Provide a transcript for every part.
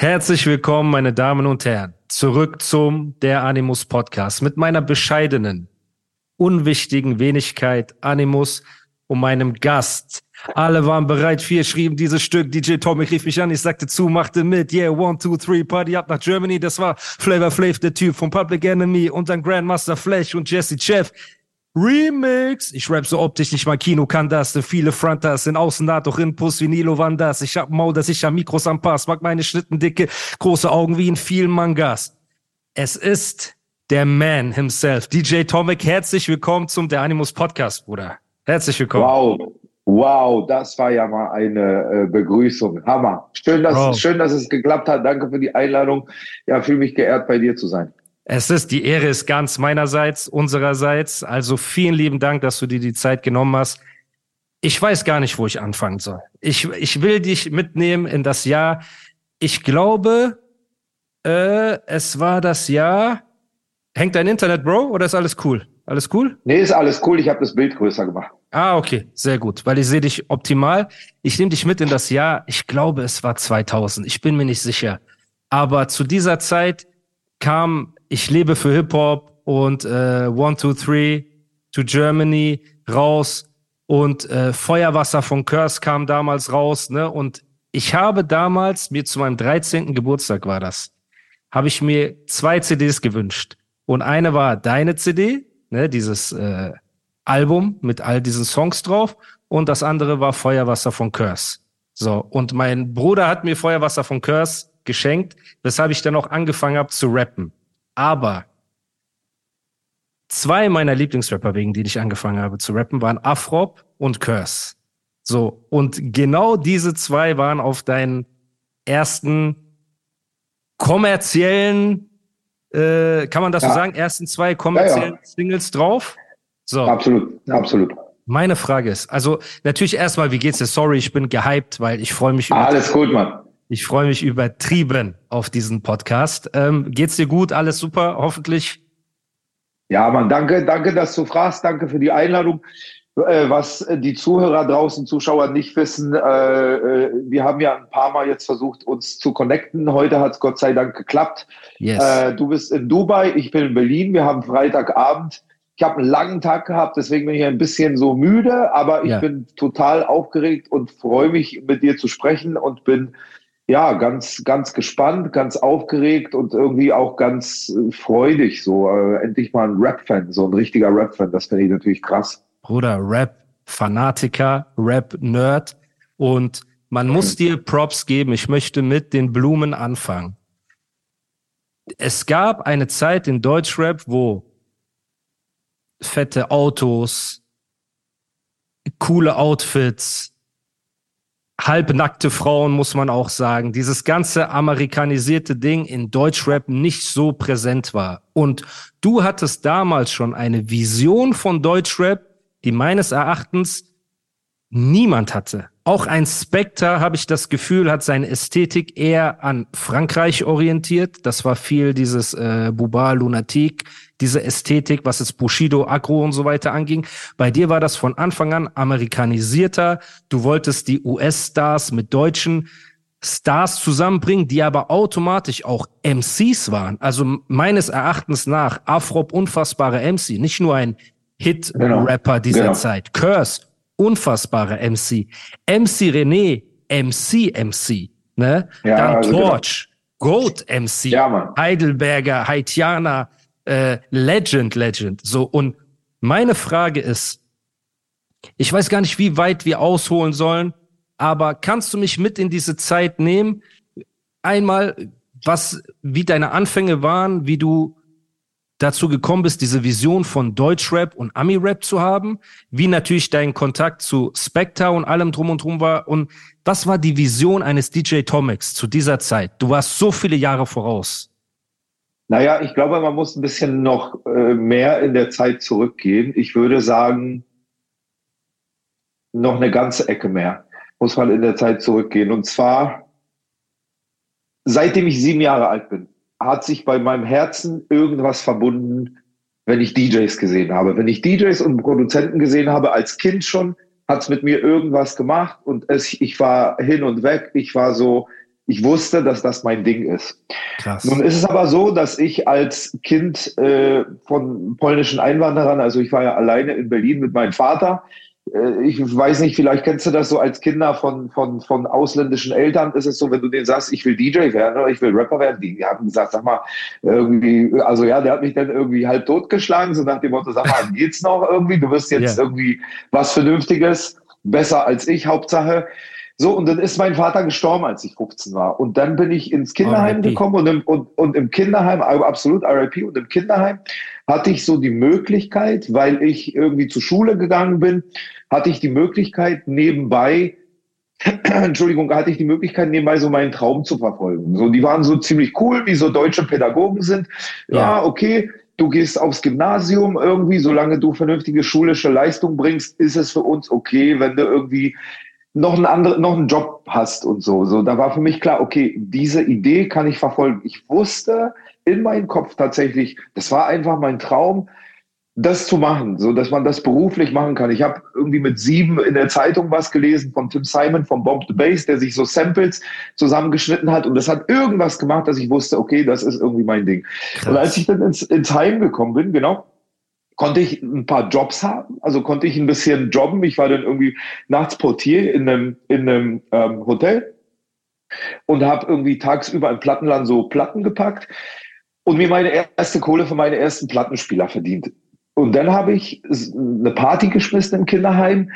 Herzlich willkommen, meine Damen und Herren, zurück zum Der Animus Podcast mit meiner bescheidenen, unwichtigen Wenigkeit Animus und meinem Gast. Alle waren bereit, vier schrieben dieses Stück. DJ Tommy rief mich an, ich sagte zu, machte mit. Yeah, one, two, three, Party up nach Germany. Das war Flavor Flav, der Typ von Public Enemy und dann Grandmaster Flash und Jesse Chef. Remix. Ich rap so optisch, nicht mal Kino kann das. Denn viele Fronters sind außen da, doch in Puss wie Nilo Wandas. Ich hab Maul, dass ich am Mikros am Pass. Mag meine Schnitten dicke, große Augen wie in vielen Mangas. Es ist der Man himself. DJ Tomic, herzlich willkommen zum Der Animus Podcast, Bruder. Herzlich willkommen. Wow. Wow, das war ja mal eine äh, Begrüßung. Hammer. Schön dass, Wow. schön, dass es geklappt hat. Danke für die Einladung. Ja, fühle mich geehrt, bei dir zu sein. Es ist, die Ehre ist ganz meinerseits, unsererseits. Also vielen lieben Dank, dass du dir die Zeit genommen hast. Ich weiß gar nicht, wo ich anfangen soll. Ich, ich will dich mitnehmen in das Jahr. Ich glaube, äh, es war das Jahr. Hängt dein Internet, Bro, oder ist alles cool? Alles cool? Nee, ist alles cool. Ich habe das Bild größer gemacht. Ah, okay, sehr gut, weil ich sehe dich optimal. Ich nehme dich mit in das Jahr. Ich glaube, es war 2000. Ich bin mir nicht sicher. Aber zu dieser Zeit kam Ich lebe für Hip-Hop und äh, One, Two, Three to Germany raus und äh, Feuerwasser von Curse kam damals raus. Ne? Und ich habe damals, mir zu meinem 13. Geburtstag war das, habe ich mir zwei CDs gewünscht. Und eine war deine CD, ne, dieses äh, Album mit all diesen Songs drauf. Und das andere war Feuerwasser von Curse. So, und mein Bruder hat mir Feuerwasser von Curse geschenkt, weshalb ich dann auch angefangen habe zu rappen. Aber zwei meiner Lieblingsrapper, wegen denen ich angefangen habe zu rappen, waren Afrop und Curse. So, und genau diese zwei waren auf deinen ersten kommerziellen, äh, kann man das so Ja. sagen, ersten zwei kommerziellen Ja, Singles drauf? So, Absolut, absolut. meine Frage ist, also natürlich erstmal, wie geht's dir? Sorry, ich bin gehypt, weil ich freue mich über, Alles gut, Mann. Ich freue mich übertrieben auf diesen Podcast. Ähm, geht's dir gut? Alles super? Hoffentlich. Ja, Mann, danke, danke, dass du fragst. Danke für die Einladung. Äh, was die Zuhörer draußen, Zuschauer nicht wissen, äh, äh, wir haben ja ein paar Mal jetzt versucht, uns zu connecten. Heute hat es Gott sei Dank geklappt. Yes. Äh, du bist in Dubai, ich bin in Berlin. Wir haben Freitagabend. Ich habe einen langen Tag gehabt, deswegen bin ich ein bisschen so müde, aber ich Ja. bin total aufgeregt und freue mich, mit dir zu sprechen und bin ja ganz, ganz gespannt, ganz aufgeregt und irgendwie auch ganz äh, freudig. So äh, endlich mal ein Rap-Fan, so ein richtiger Rap-Fan. Das finde ich natürlich krass. Bruder, Rap-Fanatiker, Rap-Nerd. Und man muss dir Props geben. Ich möchte mit den Blumen anfangen. Es gab eine Zeit in Deutschrap, wo fette Autos, coole Outfits, halbnackte Frauen, muss man auch sagen, dieses ganze amerikanisierte Ding in Deutschrap nicht so präsent war. Und du hattest damals schon eine Vision von Deutschrap, die meines Erachtens niemand hatte. Auch ein Spectre, habe ich das Gefühl, hat seine Ästhetik eher an Frankreich orientiert. Das war viel dieses äh, Buba, Lunatic, diese Ästhetik, was jetzt Bushido, Agro und so weiter anging. Bei dir war das von Anfang an amerikanisierter. Du wolltest die US-Stars mit deutschen Stars zusammenbringen, die aber automatisch auch MCs waren. Also meines Erachtens nach Afrop unfassbare MC, nicht nur ein Hit-Rapper dieser genau. Zeit. Curse, unfassbare MC. MC René, MC MC. Ne? Ja, Dann also genau. Torch, Goat MC, Ja. Heidelberger, Haitianer, äh, Legend, Legend. So, und meine Frage ist, ich weiß gar nicht, wie weit wir ausholen sollen, aber kannst du mich mit in diese Zeit nehmen? Einmal, was, wie deine Anfänge waren, wie du dazu gekommen bist, diese Vision von Deutschrap und Ami-Rap zu haben, wie natürlich dein Kontakt zu Spectre und allem drum und drum war. Und was war die Vision eines DJ Tomics zu dieser Zeit? Du warst so viele Jahre voraus. Naja, ich glaube, man muss ein bisschen noch äh, mehr in der Zeit zurückgehen. Ich würde sagen, noch eine ganze Ecke mehr muss man in der Zeit zurückgehen. Und zwar, seitdem ich sieben Jahre alt bin, hat sich bei meinem Herzen irgendwas verbunden, wenn ich DJs gesehen habe. Wenn ich DJs und Produzenten gesehen habe, als Kind schon, hat es mit mir irgendwas gemacht und es, ich war hin und weg. Ich war so, ich wusste, dass das mein Ding ist. Krass. Nun ist es aber so, dass ich als Kind äh, von polnischen Einwanderern, also ich war ja alleine in Berlin mit meinem Vater, ich weiß nicht, vielleicht kennst du das so als Kinder von, von, von ausländischen Eltern, ist es so, wenn du denen sagst, ich will DJ werden oder ich will Rapper werden, die haben gesagt, sag mal, irgendwie, also ja, der hat mich dann irgendwie halb totgeschlagen, so nach dem Motto, sag mal, geht's noch irgendwie, du wirst jetzt yeah. irgendwie was Vernünftiges, besser als ich, Hauptsache. So, und dann ist mein Vater gestorben, als ich 15 war. Und dann bin ich ins Kinderheim gekommen und im, und, und im Kinderheim, absolut RIP, und im Kinderheim hatte ich so die Möglichkeit, weil ich irgendwie zur Schule gegangen bin, hatte ich die Möglichkeit nebenbei, Entschuldigung, hatte ich die Möglichkeit nebenbei so meinen Traum zu verfolgen. So, die waren so ziemlich cool, wie so deutsche Pädagogen sind. Ja, ja okay, du gehst aufs Gymnasium irgendwie, solange du vernünftige schulische Leistung bringst, ist es für uns okay, wenn du irgendwie noch einen anderen, noch einen Job hast und so. So, da war für mich klar, okay, diese Idee kann ich verfolgen. Ich wusste in meinem Kopf tatsächlich, das war einfach mein Traum, das zu machen, so dass man das beruflich machen kann. Ich habe irgendwie mit sieben in der Zeitung was gelesen von Tim Simon von Bomb the Bass, der sich so Samples zusammengeschnitten hat und das hat irgendwas gemacht, dass ich wusste, okay, das ist irgendwie mein Ding. Krass. Und als ich dann ins, ins Heim gekommen bin, genau, konnte ich ein paar Jobs haben, also konnte ich ein bisschen jobben. Ich war dann irgendwie nachts Portier in einem, in einem ähm, Hotel und habe irgendwie tagsüber im Plattenland so Platten gepackt und mir meine erste Kohle für meine ersten Plattenspieler verdient. Und dann habe ich eine Party geschmissen im Kinderheim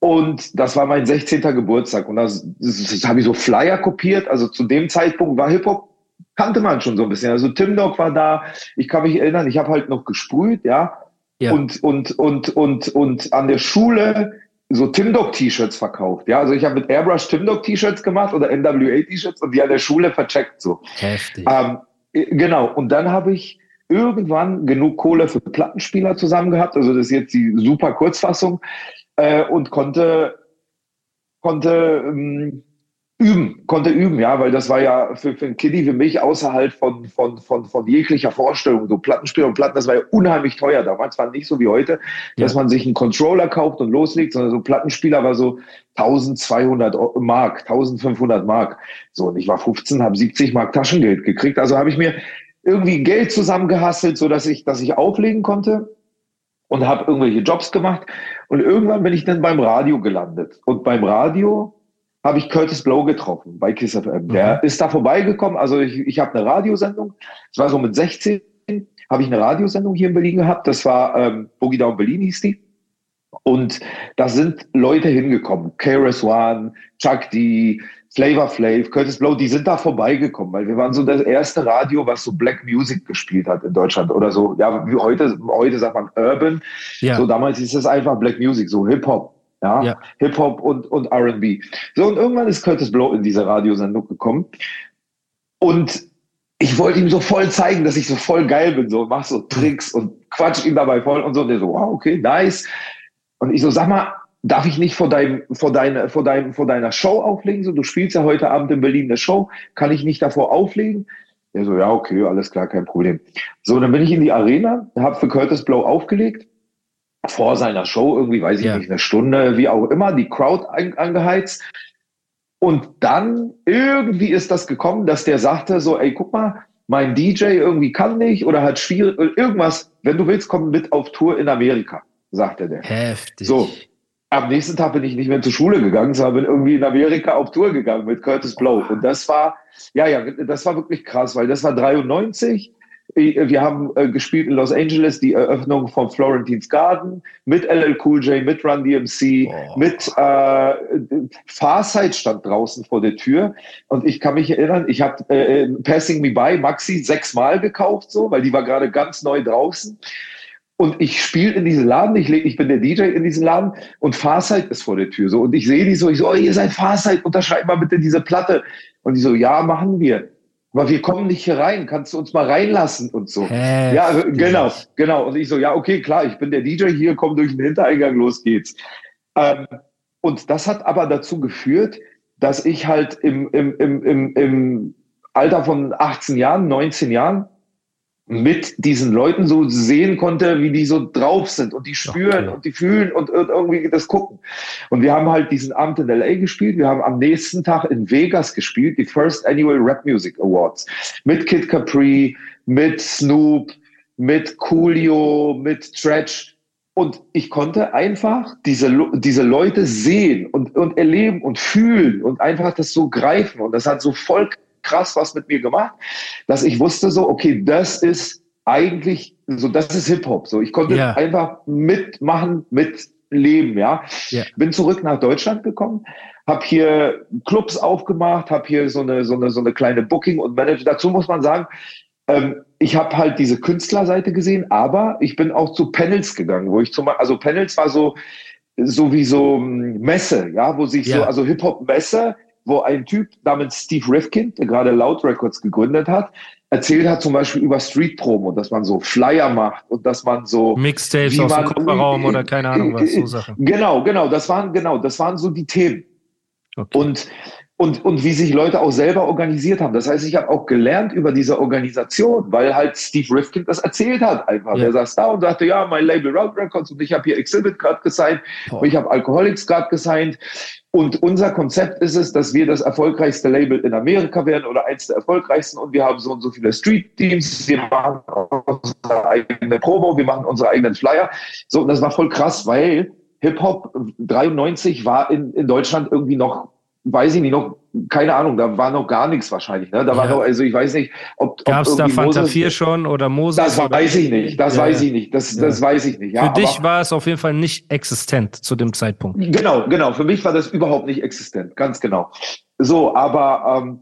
und das war mein 16. Geburtstag und das, das, habe ich so Flyer kopiert. Also zu dem Zeitpunkt war Hip-Hop kannte man schon so ein bisschen. Also Tim Dog war da. Ich kann mich erinnern, ich habe halt noch gesprüht, ja. Ja. Und, und, und, und, und an der Schule so Tim Dog T-Shirts verkauft. Ja, also ich habe mit Airbrush Tim Dog T-Shirts gemacht oder NWA T-Shirts und die an der Schule vercheckt so. Heftig. Ähm, genau. Und dann habe ich irgendwann genug Kohle für Plattenspieler zusammen gehabt. Also das ist jetzt die super Kurzfassung äh, und konnte konnte ähm, üben, konnte üben, ja, weil das war ja für, für ein Kiddie wie mich außerhalb von, von, von, von jeglicher Vorstellung. So Plattenspieler und Platten, das war ja unheimlich teuer. Damals war nicht so wie heute, dass ja. man sich einen Controller kauft und loslegt, sondern so Plattenspieler war so 1200 Mark, 1500 Mark. So, und ich war 15, habe 70 Mark Taschengeld gekriegt. Also habe ich mir irgendwie Geld zusammengehasselt, so dass ich, dass ich auflegen konnte und habe irgendwelche Jobs gemacht. Und irgendwann bin ich dann beim Radio gelandet. Und beim Radio habe ich Curtis Blow getroffen bei Kiss FM. Der mhm. ist da vorbeigekommen. Also ich, ich habe eine Radiosendung. Es war so mit 16 habe ich eine Radiosendung hier in Berlin gehabt. Das war ähm, Boogie Down Berlin hieß die. Und da sind Leute hingekommen. KRS One, Chuck D, Flavor Flav, Curtis Blow, die sind da vorbeigekommen, weil wir waren so das erste Radio, was so Black Music gespielt hat in Deutschland oder so. Ja, wie heute, heute sagt man Urban. Ja. So damals hieß es einfach Black Music, so Hip Hop. Ja, ja. Hip-Hop und, und RB. So, und irgendwann ist Curtis Blow in diese Radiosendung gekommen. Und ich wollte ihm so voll zeigen, dass ich so voll geil bin, so mach so Tricks und quatsch ihn dabei voll und so. Und der so, wow, okay, nice. Und ich so, sag mal, darf ich nicht vor deinem, vor deiner, vor deinem, vor deiner Show auflegen? So, du spielst ja heute Abend in Berlin eine Show, kann ich nicht davor auflegen? Er so, ja, okay, alles klar, kein Problem. So, dann bin ich in die Arena, habe für Curtis Blow aufgelegt vor seiner Show, irgendwie, weiß ich ja. nicht, eine Stunde, wie auch immer, die Crowd angeheizt. Und dann irgendwie ist das gekommen, dass der sagte so, ey, guck mal, mein DJ irgendwie kann nicht oder hat schwierig, irgendwas, wenn du willst, komm mit auf Tour in Amerika, sagte der. Heftig. So. Am nächsten Tag bin ich nicht mehr zur Schule gegangen, sondern bin irgendwie in Amerika auf Tour gegangen mit Curtis Blow. Und das war, ja, ja, das war wirklich krass, weil das war 93 Wir haben äh, gespielt in Los Angeles die Eröffnung von Florentines Garden mit LL Cool J, mit Run DMC, oh. mit äh, Farsight stand draußen vor der Tür. Und ich kann mich erinnern, ich habe äh, Passing Me By Maxi sechsmal gekauft, so, weil die war gerade ganz neu draußen. Und ich spiele in diesem Laden, ich, ich bin der DJ in diesem Laden und Farsight ist vor der Tür. So. Und ich sehe die so, ich so, oh, ihr seid Farsight, unterschreibt mal bitte diese Platte. Und die so, ja, machen wir. Aber wir kommen nicht hier rein, kannst du uns mal reinlassen und so. Hä? Ja, genau, genau. Und ich so, ja, okay, klar, ich bin der DJ hier, komm durch den Hintereingang, los geht's. Ähm, und das hat aber dazu geführt, dass ich halt im, im, im, im, im Alter von 18 Jahren, 19 Jahren mit diesen Leuten so sehen konnte, wie die so drauf sind und die spüren okay. und die fühlen und irgendwie das gucken. Und wir haben halt diesen Abend in LA gespielt. Wir haben am nächsten Tag in Vegas gespielt, die First Annual Rap Music Awards mit Kid Capri, mit Snoop, mit Coolio, mit Stretch. Und ich konnte einfach diese, diese Leute sehen und, und erleben und fühlen und einfach das so greifen. Und das hat so voll krass was mit mir gemacht, dass ich wusste so, okay, das ist eigentlich so, das ist Hip-Hop. So, ich konnte yeah. einfach mitmachen, mitleben, ja. Yeah. Bin zurück nach Deutschland gekommen, habe hier Clubs aufgemacht, habe hier so eine, so eine, so eine kleine Booking und Manager. Dazu muss man sagen, ähm, ich habe halt diese Künstlerseite gesehen, aber ich bin auch zu Panels gegangen, wo ich zum also Panels war so, so wie so hm, Messe, ja, wo sich yeah. so, also Hip-Hop-Messe, wo ein Typ namens Steve Rifkin, der gerade Loud Records gegründet hat, erzählt hat zum Beispiel über Street Promo, dass man so Flyer macht und dass man so Mixtapes aus dem Kofferraum oder keine Ahnung was so Sachen. Genau, genau, das waren genau, das waren so die Themen. Okay. Und und, und wie sich Leute auch selber organisiert haben. Das heißt, ich habe auch gelernt über diese Organisation, weil halt Steve Rifkin das erzählt hat einfach. Ja. Er saß da und sagte, ja, mein Label Route Records und ich habe hier Exhibit gerade gesigned und ich habe Alcoholics gerade gesigned. Und unser Konzept ist es, dass wir das erfolgreichste Label in Amerika werden oder eins der erfolgreichsten und wir haben so und so viele Street Teams, wir machen unsere eigene Promo, wir machen unsere eigenen Flyer. So, und das war voll krass, weil Hip-Hop 93 war in, in Deutschland irgendwie noch weiß ich nicht, noch, keine Ahnung, da war noch gar nichts wahrscheinlich. Ne? Da ja. war noch, also ich weiß nicht, ob. Gab es da Fanta 4 schon oder Moses? Das oder? weiß ich nicht, das ja. weiß ich nicht, das, ja. das weiß ich nicht. Ja, für dich war es auf jeden Fall nicht existent zu dem Zeitpunkt. Genau, genau, für mich war das überhaupt nicht existent, ganz genau. So, aber, ähm,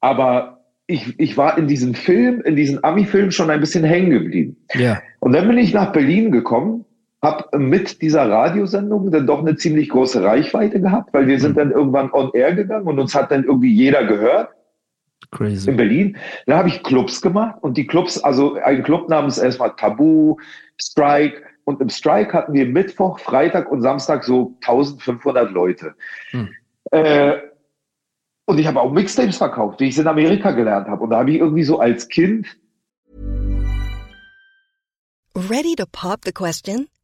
aber ich, ich war in diesem Film, in diesem Ami-Film schon ein bisschen hängen geblieben. Ja. Und dann bin ich nach Berlin gekommen habe mit dieser Radiosendung dann doch eine ziemlich große Reichweite gehabt, weil wir sind mhm. dann irgendwann on air gegangen und uns hat dann irgendwie jeder gehört. Crazy. In Berlin. Dann habe ich Clubs gemacht und die Clubs, also ein Club namens erstmal Tabu, Strike und im Strike hatten wir Mittwoch, Freitag und Samstag so 1500 Leute. Hm. Äh, und ich habe auch Mixtapes verkauft, wie ich in Amerika gelernt habe. Und da habe ich irgendwie so als Kind. Ready to pop the question?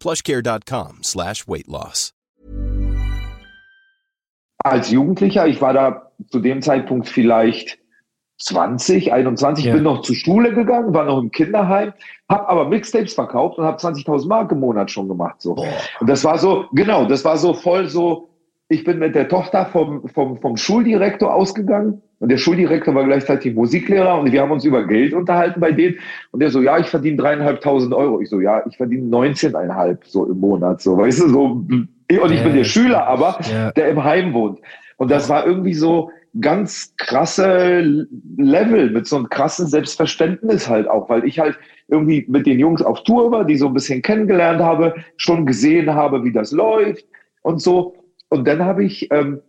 plushcare.com slash weight loss. Als Jugendlicher, ich war da zu dem Zeitpunkt vielleicht 20, 21, ja. bin noch zur Schule gegangen, war noch im Kinderheim, habe aber Mixtapes verkauft und habe 20.000 Mark im Monat schon gemacht. So. Und das war so, genau, das war so voll so, ich bin mit der Tochter vom, vom, vom Schuldirektor ausgegangen und der Schuldirektor war gleichzeitig Musiklehrer und wir haben uns über Geld unterhalten bei denen. Und der so, ja, ich verdiene dreieinhalbtausend Euro. Ich so, ja, ich verdiene 19,5 so im Monat. So, weißt du, so. Und ich bin der Schüler, aber der im Heim wohnt. Und das war irgendwie so, ganz krasse Level, mit so einem krassen Selbstverständnis halt auch, weil ich halt irgendwie mit den Jungs auf Tour war, die so ein bisschen kennengelernt habe, schon gesehen habe, wie das läuft und so. Und dann habe ich ähm,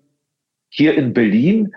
hier in Berlin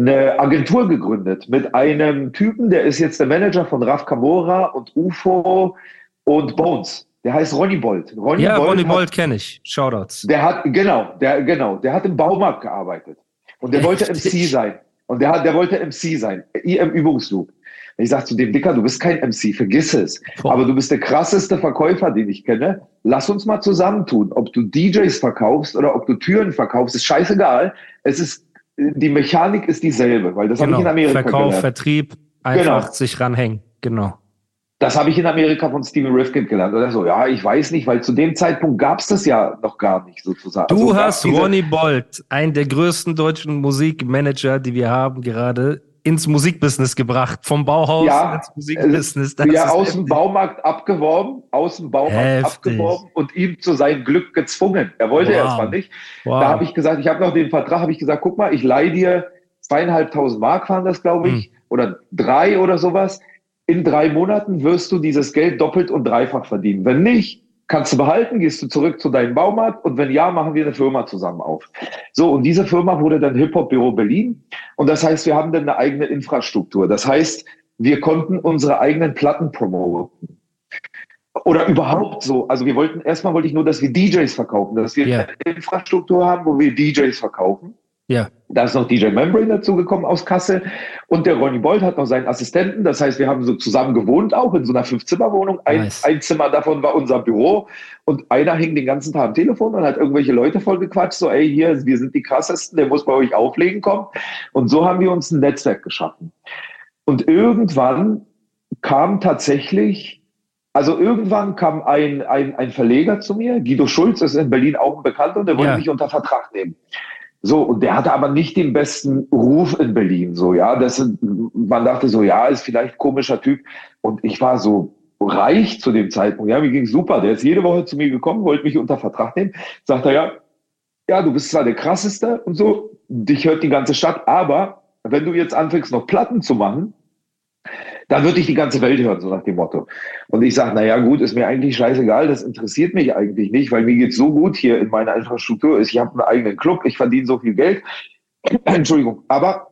eine Agentur gegründet mit einem Typen, der ist jetzt der Manager von Raf Kamora und UFO und Bones. Der heißt Ronny Bolt. Ronny ja, Bolt Ronny Bolt kenne ich. Shoutouts. Der hat, genau, der, genau, der hat im Baumarkt gearbeitet. Und der wollte MC sein. Und der hat, der wollte MC sein. im Übungsloop. Ich sag zu dem Dicker, du bist kein MC, vergiss es. Boah. Aber du bist der krasseste Verkäufer, den ich kenne. Lass uns mal zusammentun. Ob du DJs verkaufst oder ob du Türen verkaufst, ist scheißegal. Es ist, die Mechanik ist dieselbe, weil das genau. habe ich in Amerika Verkauf, gelernt. Vertrieb, einfach genau. sich ranhängen. Genau. Das habe ich in Amerika von Steven Rifkin gelernt. Oder so, ja, ich weiß nicht, weil zu dem Zeitpunkt gab es das ja noch gar nicht sozusagen. Du also, hast Ronny Bolt, einen der größten deutschen Musikmanager, die wir haben, gerade ins Musikbusiness gebracht. Vom Bauhaus ja, ins Musikbusiness. Das ja, aus dem Baumarkt abgeworben, aus dem Baumarkt heftig. abgeworben und ihm zu seinem Glück gezwungen. Er wollte wow. erstmal nicht. Wow. Da habe ich gesagt, ich habe noch den Vertrag, habe ich gesagt, guck mal, ich leihe dir zweieinhalbtausend Mark waren das, glaube ich, hm. oder drei oder sowas in drei Monaten wirst du dieses Geld doppelt und dreifach verdienen. Wenn nicht, kannst du behalten, gehst du zurück zu deinem Baumarkt und wenn ja, machen wir eine Firma zusammen auf. So, und diese Firma wurde dann Hip Hop Büro Berlin. Und das heißt, wir haben dann eine eigene Infrastruktur. Das heißt, wir konnten unsere eigenen Platten promoten. Oder überhaupt so. Also wir wollten, erstmal wollte ich nur, dass wir DJs verkaufen, dass wir yeah. eine Infrastruktur haben, wo wir DJs verkaufen. Ja. Da ist noch DJ Membrane dazugekommen aus Kassel und der Ronny Bolt hat noch seinen Assistenten. Das heißt, wir haben so zusammen gewohnt, auch in so einer Fünfzimmerwohnung. Ein, nice. ein Zimmer davon war unser Büro und einer hing den ganzen Tag am Telefon und hat irgendwelche Leute vollgequatscht. So, ey, hier, wir sind die krassesten, der muss bei euch auflegen kommen. Und so haben wir uns ein Netzwerk geschaffen. Und irgendwann kam tatsächlich, also irgendwann kam ein, ein, ein Verleger zu mir, Guido Schulz ist in Berlin auch ein Bekannter und der wollte ja. mich unter Vertrag nehmen. So, und der hatte aber nicht den besten Ruf in Berlin, so, ja. Das, man dachte so, ja, ist vielleicht komischer Typ. Und ich war so reich zu dem Zeitpunkt. Ja, mir ging super. Der ist jede Woche zu mir gekommen, wollte mich unter Vertrag nehmen. Sagt er, ja, ja, du bist zwar der krasseste und so, dich hört die ganze Stadt, aber wenn du jetzt anfängst, noch Platten zu machen, dann würde ich die ganze Welt hören, so nach dem Motto. Und ich sage, naja, gut, ist mir eigentlich scheißegal, das interessiert mich eigentlich nicht, weil mir geht's so gut hier in meiner Infrastruktur. Ich habe einen eigenen Club, ich verdiene so viel Geld. Entschuldigung. Aber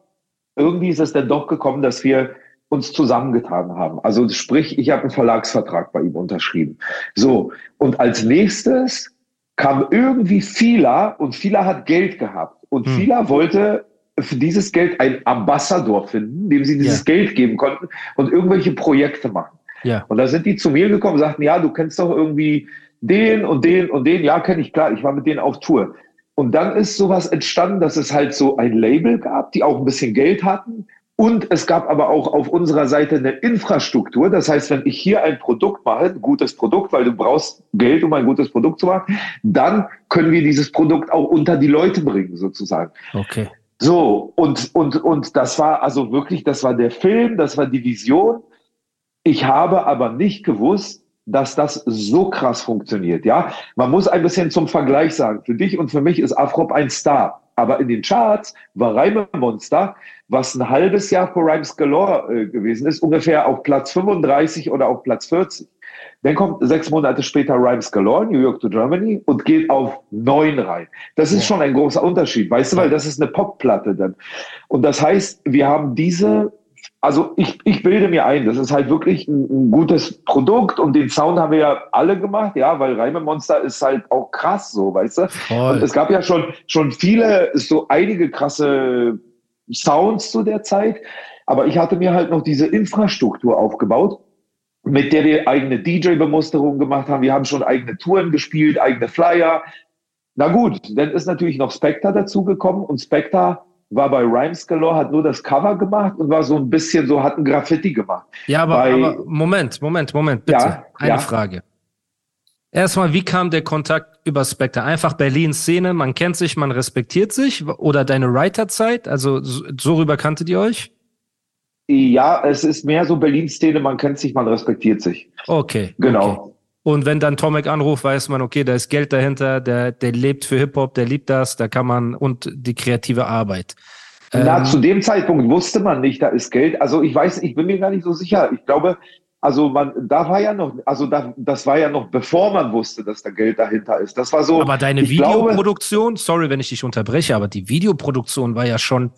irgendwie ist es dann doch gekommen, dass wir uns zusammengetan haben. Also sprich, ich habe einen Verlagsvertrag bei ihm unterschrieben. So, und als nächstes kam irgendwie Fila und Fila hat Geld gehabt. Und hm. Fila wollte für dieses Geld einen Ambassador finden, dem sie dieses ja. Geld geben konnten und irgendwelche Projekte machen. Ja. Und da sind die zu mir gekommen, sagten, ja, du kennst doch irgendwie den und den und den. Ja, kenne ich klar. Ich war mit denen auf Tour. Und dann ist sowas entstanden, dass es halt so ein Label gab, die auch ein bisschen Geld hatten. Und es gab aber auch auf unserer Seite eine Infrastruktur. Das heißt, wenn ich hier ein Produkt mache, ein gutes Produkt, weil du brauchst Geld, um ein gutes Produkt zu machen, dann können wir dieses Produkt auch unter die Leute bringen, sozusagen. Okay. So, und, und, und das war also wirklich, das war der Film, das war die Vision. Ich habe aber nicht gewusst, dass das so krass funktioniert. Ja, man muss ein bisschen zum Vergleich sagen. Für dich und für mich ist Afrop ein Star. Aber in den Charts war Reime Monster, was ein halbes Jahr vor Rhymes Galore äh, gewesen ist, ungefähr auf Platz 35 oder auf Platz 40. Dann kommt sechs Monate später Rhymes Galore, New York to Germany, und geht auf neun rein. Das ist ja. schon ein großer Unterschied, weißt du, weil das ist eine Popplatte dann. Und das heißt, wir haben diese, also ich, ich bilde mir ein, das ist halt wirklich ein, ein gutes Produkt und den Sound haben wir ja alle gemacht, ja, weil Reime Monster ist halt auch krass so, weißt du. Voll. Und es gab ja schon, schon viele, so einige krasse Sounds zu der Zeit. Aber ich hatte mir halt noch diese Infrastruktur aufgebaut mit der wir eigene DJ-Bemusterung gemacht haben. Wir haben schon eigene Touren gespielt, eigene Flyer. Na gut, dann ist natürlich noch Spectre dazugekommen und Spectre war bei Rhymes Galore, hat nur das Cover gemacht und war so ein bisschen so, hat ein Graffiti gemacht. Ja, aber, bei, aber Moment, Moment, Moment, bitte. Ja, Eine ja. Frage. Erstmal, wie kam der Kontakt über Spectre? Einfach Berlin-Szene, man kennt sich, man respektiert sich oder deine Writer-Zeit? Also so rüber kanntet ihr euch? Ja, es ist mehr so Berlin-Szene, man kennt sich, man respektiert sich. Okay. Genau. Okay. Und wenn dann Tomek anruft, weiß man, okay, da ist Geld dahinter, der, der lebt für Hip-Hop, der liebt das, da kann man und die kreative Arbeit. Na, Ähm, zu dem Zeitpunkt wusste man nicht, da ist Geld. Also ich weiß, ich bin mir gar nicht so sicher. Ich glaube, also man, da war ja noch, also da, das war ja noch bevor man wusste, dass da Geld dahinter ist. Das war so. aber deine ich glaube- Videoproduktion, sorry, wenn ich dich unterbreche, aber die Videoproduktion war ja schon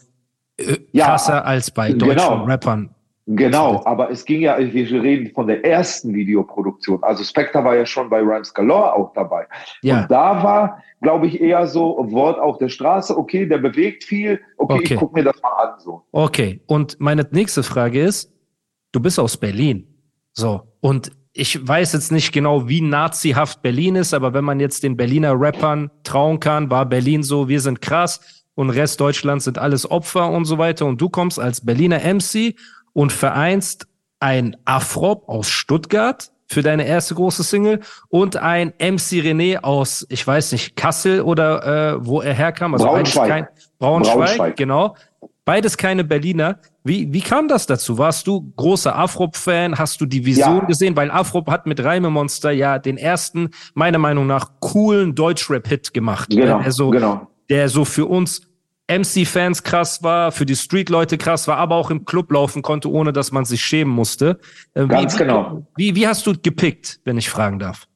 Ja, krasser als bei genau. deutschen Rappern. Genau, aber es ging ja, wir reden von der ersten Videoproduktion. Also Spectre war ja schon bei Rhymes Galore auch dabei. Ja, Und da war, glaube ich, eher so Wort auf der Straße, okay, der bewegt viel, okay, Okay. ich gucke mir das mal an. So. okay. Und meine nächste Frage ist, du bist aus Berlin. So. Und ich weiß jetzt nicht genau, wie nazihaft Berlin ist, aber wenn man jetzt den Berliner Rappern trauen kann, war Berlin so, wir sind krass und Rest Deutschlands sind alles Opfer und so weiter. Und du kommst als Berliner MC und vereinst ein Afrop aus Stuttgart für deine erste große Single und ein MC René aus, ich weiß nicht, Kassel oder äh, wo er herkam. Also beides Braunschweig. kein, Braunschweig, Braunschweig. genau. Beides keine Berliner. Wie, wie kam das dazu? Warst du großer Afrop-Fan? Hast du die Vision Ja. gesehen? Weil Afrop hat mit Reimemonster ja den ersten, meiner Meinung nach, coolen Deutschrap-Hit gemacht. Genau, der, so, genau. der so für uns MC-Fans krass war, für die Street-Leute krass war, aber auch im Club laufen konnte, ohne dass man sich schämen musste. Äh, Ganz wie, genau. Wie, wie hast du gepickt, wenn ich fragen darf?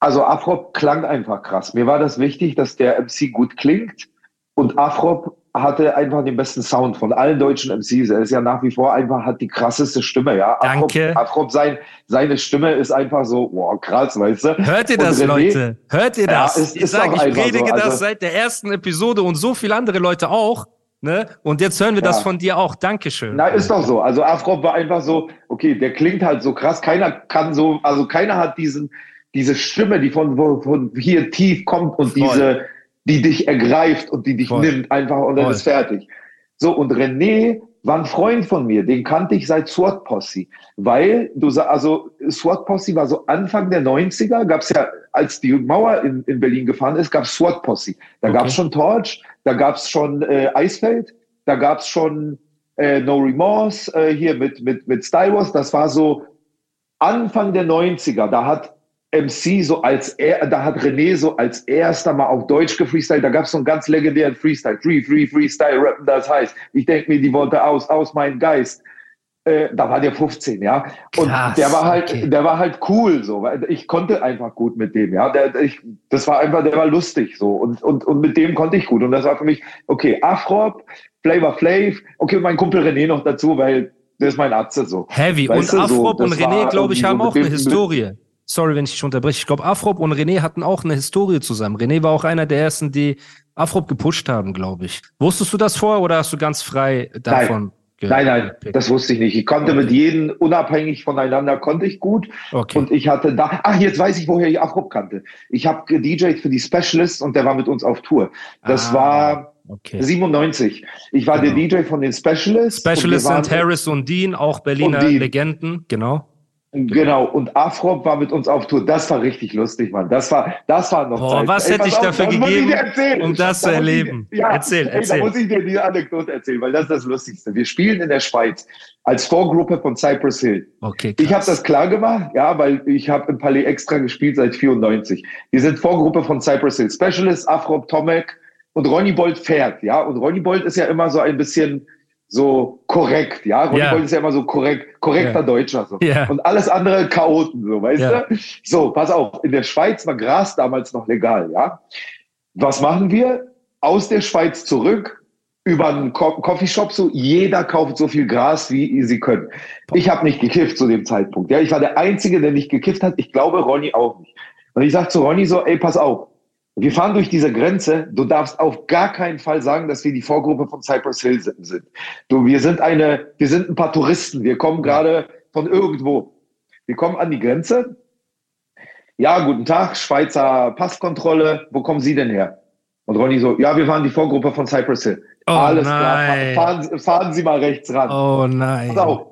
Also Afrop klang einfach krass. Mir war das wichtig, dass der MC gut klingt und Afrop hatte einfach den besten Sound von allen deutschen MCs. Er ist ja nach wie vor einfach, hat die krasseste Stimme, ja. Danke. Afrop, sein, seine Stimme ist einfach so, wow, krass, weißt du. Hört ihr das, René- Leute? Hört ihr Ja, das? ist- ich ist sage, ich predige so, also- das seit der ersten Episode und so viele andere Leute auch. Ne? Und jetzt hören wir das Ja. von dir auch. Dankeschön. Na, ist doch so. Also Afrop war einfach so, okay, der klingt halt so krass. Keiner kann so, also keiner hat diesen, diese Stimme, die von, von, von hier tief kommt und Voll. diese, die dich ergreift und die dich Voll. nimmt einfach und dann Voll. ist fertig. So, und René war ein Freund von mir, den kannte ich seit SWAT Posse, weil du also SWAT Posse war so Anfang der 90er, gab's ja, als die Mauer in, in Berlin gefahren ist, gab's SWAT Posse. Da Okay. gab's schon Torch, da gab's schon äh, Eisfeld, da gab's schon äh, No Remorse äh, hier mit, mit, mit Style Wars. Das war so Anfang der 90er. Da hat MC so als er, da hat René so als erster mal auf Deutsch gefreestylt. Da gab es so einen ganz legendären Freestyle. Free, free, freestyle, rappen, das heißt. Ich denke mir die Worte aus, aus meinem Geist. Äh, da war der 15, ja. Und Krass, der war halt, okay. der war halt cool, so. weil Ich konnte einfach gut mit dem, ja. Der, ich, das war einfach, der war lustig, so. Und, und, und mit dem konnte ich gut. Und das war für mich, okay, Afrop, Flavor Flav, okay, mein Kumpel René noch dazu, weil der ist mein Arzt, so. Heavy. Weißt und du, so, Afrop und René, glaube ich, haben auch eine Historie. Sorry, wenn ich dich unterbreche. Ich glaube, Afrop und René hatten auch eine Historie zusammen. René war auch einer der ersten, die Afrop gepusht haben, glaube ich. Wusstest du das vorher oder hast du ganz frei davon? Nein, nein, gepickt? das wusste ich nicht. Ich konnte mit jedem unabhängig voneinander konnte ich gut. Okay. Und ich hatte da, ach, jetzt weiß ich, woher ich Afrop kannte. Ich habe gedjed für die Specialists und der war mit uns auf Tour. Das Ah, war okay. 97. Ich war Genau. der DJ von den Specialists. und wir Specialist waren- sind Harris und Dean, auch Berliner Und. Legenden, genau. Genau, und Afrop war mit uns auf Tour. Das war richtig lustig, Mann. Das war, das war noch Boah, Zeit. was Ey, hätte ich auf, dafür das ich gegeben, erzählen. um das zu Da ich erleben? dir- Ja, Erzähl, ey, erzähl. Da muss ich dir die Anekdote erzählen, weil das ist das Lustigste. Wir spielen in der Schweiz als Vorgruppe von Cypress Hill. Okay, Ich habe krass. das klar gemacht, ja, weil ich habe im Palais extra gespielt seit 94. Wir sind Vorgruppe von Cypress Hill. Specialist, Afrop, Tomek und Ronny Bolt fährt, ja. Und Ronny Bolt ist ja immer so ein bisschen so korrekt, ja. Ronny Ja. Bolt ist ja immer so korrekt, korrekter Ja. Deutscher, so. Ja. Und alles andere Chaoten, so, weißt Ja. du? So, pass auf. In der Schweiz war Gras damals noch legal, ja. Was machen wir? Aus der Schweiz zurück, über einen Co Coffeeshop so, jeder kauft so viel Gras, wie sie können. Ich habe nicht gekifft zu dem Zeitpunkt. Ja, ich war der Einzige, der nicht gekifft hat. Ich glaube, Ronny auch nicht. Und ich sag zu Ronny so, ey, pass auf. Wir fahren durch diese Grenze. Du darfst auf gar keinen Fall sagen, dass wir die Vorgruppe von Cypress Hill sind. Du, wir sind eine, wir sind ein paar Touristen. Wir kommen gerade von irgendwo. Wir kommen an die Grenze. Ja, guten Tag, Schweizer Passkontrolle. Wo kommen Sie denn her? Und Ronny so, ja, wir waren die Vorgruppe von Cypress Hill. Oh Alles nein. klar, fahren, fahren Sie mal rechts ran. Oh nein. Pass auf.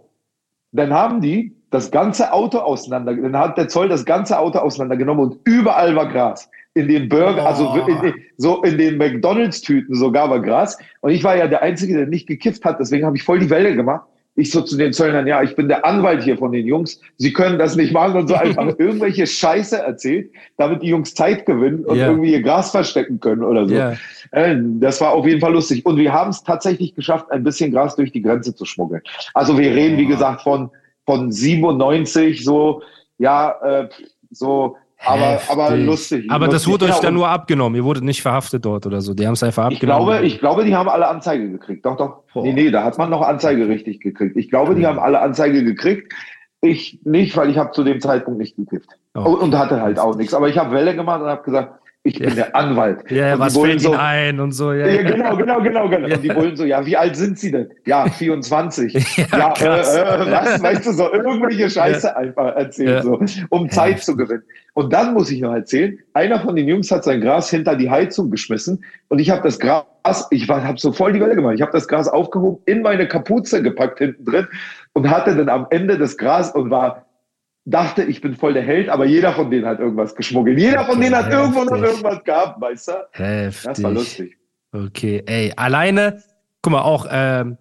Dann haben die das ganze Auto auseinander, dann hat der Zoll das ganze Auto auseinandergenommen und überall war Gras. In den Burger, Oh. also in den, so in den McDonalds-Tüten sogar war Gras. Und ich war ja der Einzige, der nicht gekifft hat, deswegen habe ich voll die Welle gemacht. Ich so zu den Zöllnern, ja, ich bin der Anwalt hier von den Jungs. Sie können das nicht machen und so einfach irgendwelche Scheiße erzählt, damit die Jungs Zeit gewinnen und Ja. irgendwie ihr Gras verstecken können oder so. Ja. Äh, Das war auf jeden Fall lustig. Und wir haben es tatsächlich geschafft, ein bisschen Gras durch die Grenze zu schmuggeln. Also wir reden, wie gesagt, von, von 97, so, ja, äh, so, aber, aber lustig. Aber das wurde euch Genau, dann und nur abgenommen. Ihr wurdet nicht verhaftet dort oder so. Die haben es einfach Ich abgenommen. glaube, ich glaube, die haben alle Anzeige gekriegt. Doch, doch. Boah. Nee, nee, da hat man noch Anzeige richtig gekriegt. Ich glaube, die haben alle Anzeige gekriegt. Ich nicht, weil ich habe zu dem Zeitpunkt nicht gekifft. Oh. Und, und hatte halt auch nichts. Aber ich habe Welle gemacht und habe gesagt, ich bin der Anwalt. ja, ja, und was fällt so, Ihnen ein und so. Ja, Ja, ja. genau, genau, genau, genau. Und die Bullen so, ja, wie alt sind Sie denn? Ja, 24. Ja, ja, äh, äh, was, weißt du, so irgendwelche Scheiße einfach erzählen, Ja. so, um Zeit zu gewinnen. Und dann muss ich noch erzählen, einer von den Jungs hat sein Gras hinter die Heizung geschmissen und ich habe das Gras, ich habe so voll die Welle gemacht, ich habe das Gras aufgehoben, in meine Kapuze gepackt hinten drin und hatte dann am Ende das Gras und war dachte, ich bin voll der Held, aber jeder von denen hat irgendwas geschmuggelt. Jeder von denen hat Heftig. irgendwo noch irgendwas gehabt, weißt du? Heftig. Das war lustig. Okay, ey, alleine, guck mal, auch ähm,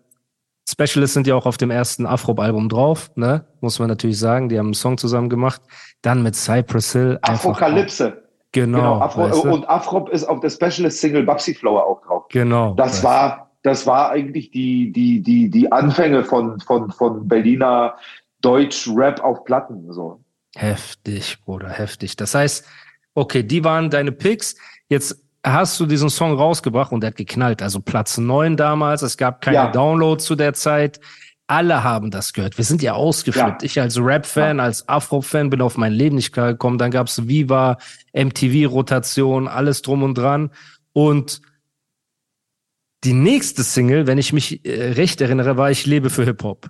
Specialists sind ja auch auf dem ersten Afro-Album drauf, ne? Muss man natürlich sagen. Die haben einen Song zusammen gemacht. Dann mit Cypress Hill. Afrokalypse. Genau. Genau, Afro, weißt du? und Afrop ist auf der Specialist-Single Babsy Flower auch drauf. genau. Das war, das war eigentlich die, die, die, die Anfänge von, von, von Berliner Deutsch-Rap auf Platten, so. Heftig, Bruder, heftig. Das heißt, okay, die waren deine Picks. Jetzt hast du diesen Song rausgebracht und der hat geknallt. Also Platz neun damals. Es gab keine Ja. Downloads zu der Zeit. Alle haben das gehört. Wir sind ja ausgeflippt. Ja. Ich als Rap-Fan, als Afro-Fan bin auf mein Leben nicht klar gekommen. Dann gab's Viva, MTV-Rotation, alles drum und dran. Und die nächste Single, wenn ich mich äh, recht erinnere, war Ich lebe für Hip-Hop.